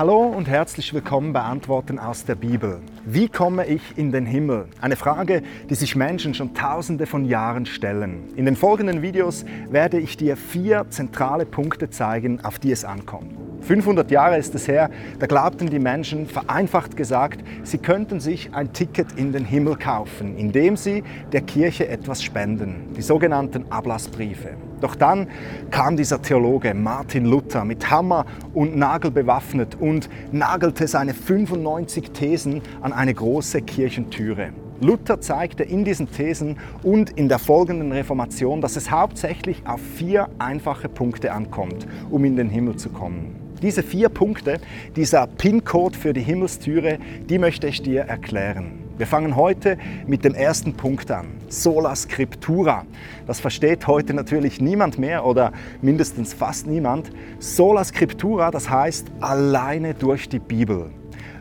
Hallo und herzlich willkommen bei Antworten aus der Bibel. Wie komme ich in den Himmel? Eine Frage, die sich Menschen schon tausende von Jahren stellen. In den folgenden Videos werde ich dir vier zentrale Punkte zeigen, auf die es ankommt. 500 Jahre ist es her, da glaubten die Menschen, vereinfacht gesagt, sie könnten sich ein Ticket in den Himmel kaufen, indem sie der Kirche etwas spenden, die sogenannten Ablassbriefe. Doch dann kam dieser Theologe Martin Luther mit Hammer und Nagel bewaffnet und nagelte seine 95 Thesen an eine große Kirchentüre. Luther zeigte in diesen Thesen und in der folgenden Reformation, dass es hauptsächlich auf vier einfache Punkte ankommt, um in den Himmel zu kommen. Diese vier Punkte, dieser PIN-Code für die Himmelstüre, die möchte ich dir erklären. Wir fangen heute mit dem ersten Punkt an. Sola Scriptura. Das versteht heute natürlich niemand mehr oder mindestens fast niemand. Sola Scriptura, das heißt alleine durch die Bibel.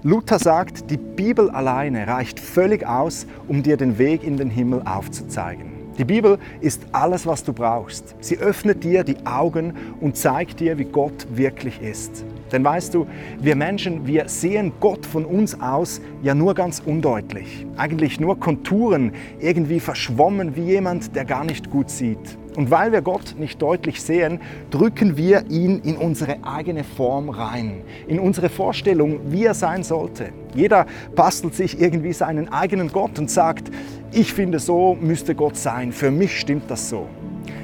Luther sagt, die Bibel alleine reicht völlig aus, um dir den Weg in den Himmel aufzuzeigen. Die Bibel ist alles, was du brauchst. Sie öffnet dir die Augen und zeigt dir, wie Gott wirklich ist. Denn weißt du, wir Menschen, wir sehen Gott von uns aus ja nur ganz undeutlich. Eigentlich nur Konturen, irgendwie verschwommen wie jemand, der gar nicht gut sieht. Und weil wir Gott nicht deutlich sehen, drücken wir ihn in unsere eigene Form rein, in unsere Vorstellung, wie er sein sollte. Jeder bastelt sich irgendwie seinen eigenen Gott und sagt, ich finde, so müsste Gott sein, für mich stimmt das so.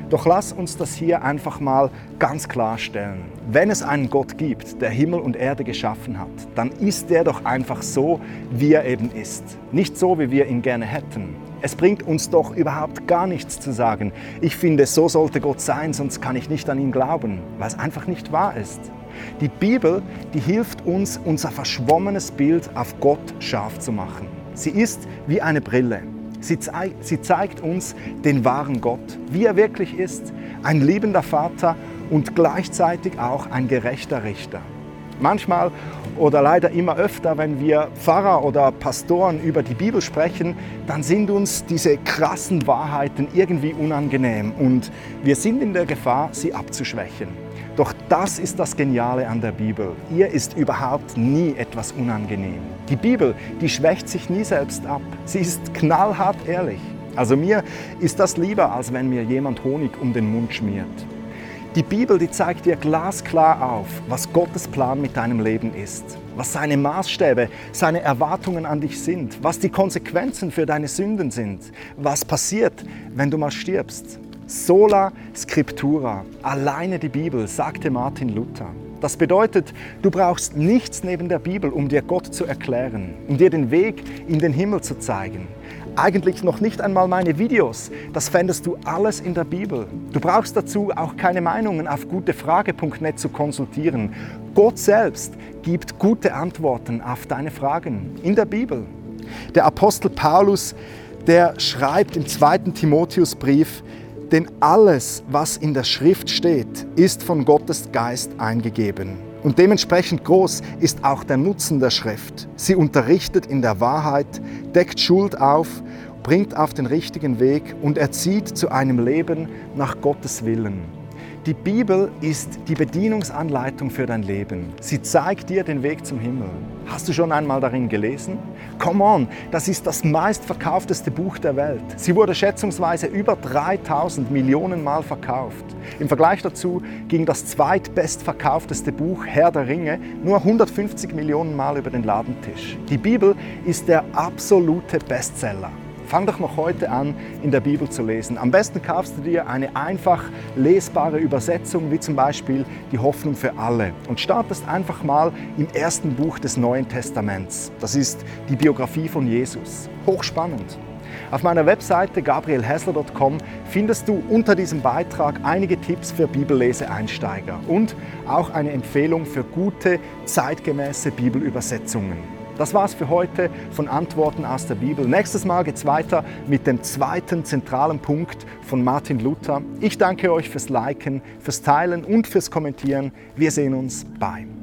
Doch lass uns das hier einfach mal ganz klarstellen. Wenn es einen Gott gibt, der Himmel und Erde geschaffen hat, dann ist der doch einfach so, wie er eben ist. Nicht so, wie wir ihn gerne hätten. Es bringt uns doch überhaupt gar nichts zu sagen. Ich finde, so sollte Gott sein, sonst kann ich nicht an ihn glauben, weil es einfach nicht wahr ist. Die Bibel, die hilft uns, unser verschwommenes Bild auf Gott scharf zu machen. Sie ist wie eine Brille. Sie, zeig, sie zeigt uns den wahren Gott, wie er wirklich ist. Ein liebender Vater und gleichzeitig auch ein gerechter Richter. Manchmal oder leider immer öfter, wenn wir Pfarrer oder Pastoren über die Bibel sprechen, dann sind uns diese krassen Wahrheiten irgendwie unangenehm und wir sind in der Gefahr, sie abzuschwächen. Doch das ist das Geniale an der Bibel. Ihr ist überhaupt nie etwas unangenehm. Die Bibel, die schwächt sich nie selbst ab. Sie ist knallhart ehrlich. Also mir ist das lieber, als wenn mir jemand Honig um den Mund schmiert. Die Bibel, die zeigt dir glasklar auf, was Gottes Plan mit deinem Leben ist, was seine Maßstäbe, seine Erwartungen an dich sind, was die Konsequenzen für deine Sünden sind, was passiert, wenn du mal stirbst. Sola Scriptura, alleine die Bibel, sagte Martin Luther. Das bedeutet, du brauchst nichts neben der Bibel, um dir Gott zu erklären, um dir den Weg in den Himmel zu zeigen. Eigentlich noch nicht einmal meine Videos, das fändest du alles in der Bibel. Du brauchst dazu auch keine Meinungen auf gutefrage.net zu konsultieren. Gott selbst gibt gute Antworten auf deine Fragen in der Bibel. Der Apostel Paulus, der schreibt im zweiten Timotheusbrief, denn alles, was in der Schrift steht, ist von Gottes Geist eingegeben. Und dementsprechend groß ist auch der Nutzen der Schrift. Sie unterrichtet in der Wahrheit, deckt Schuld auf, bringt auf den richtigen Weg und erzieht zu einem Leben nach Gottes Willen. Die Bibel ist die Bedienungsanleitung für dein Leben. Sie zeigt dir den Weg zum Himmel. Hast du schon einmal darin gelesen? Come on, das ist das meistverkaufteste Buch der Welt. Sie wurde schätzungsweise über 3000 Millionen Mal verkauft. Im Vergleich dazu ging das zweitbestverkaufteste Buch Herr der Ringe nur 150 Millionen Mal über den Ladentisch. Die Bibel ist der absolute Bestseller. Fang doch noch heute an, in der Bibel zu lesen. Am besten kaufst du dir eine einfach lesbare Übersetzung, wie zum Beispiel die Hoffnung für alle, und startest einfach mal im ersten Buch des Neuen Testaments. Das ist die Biografie von Jesus. Hochspannend. Auf meiner Webseite gabrielhessler.com findest du unter diesem Beitrag einige Tipps für Bibelleseeinsteiger und auch eine Empfehlung für gute, zeitgemäße Bibelübersetzungen. Das war's für heute von Antworten aus der Bibel. Nächstes Mal geht's weiter mit dem zweiten zentralen Punkt von Martin Luther. Ich danke euch fürs Liken, fürs Teilen und fürs Kommentieren. Wir sehen uns. Bye.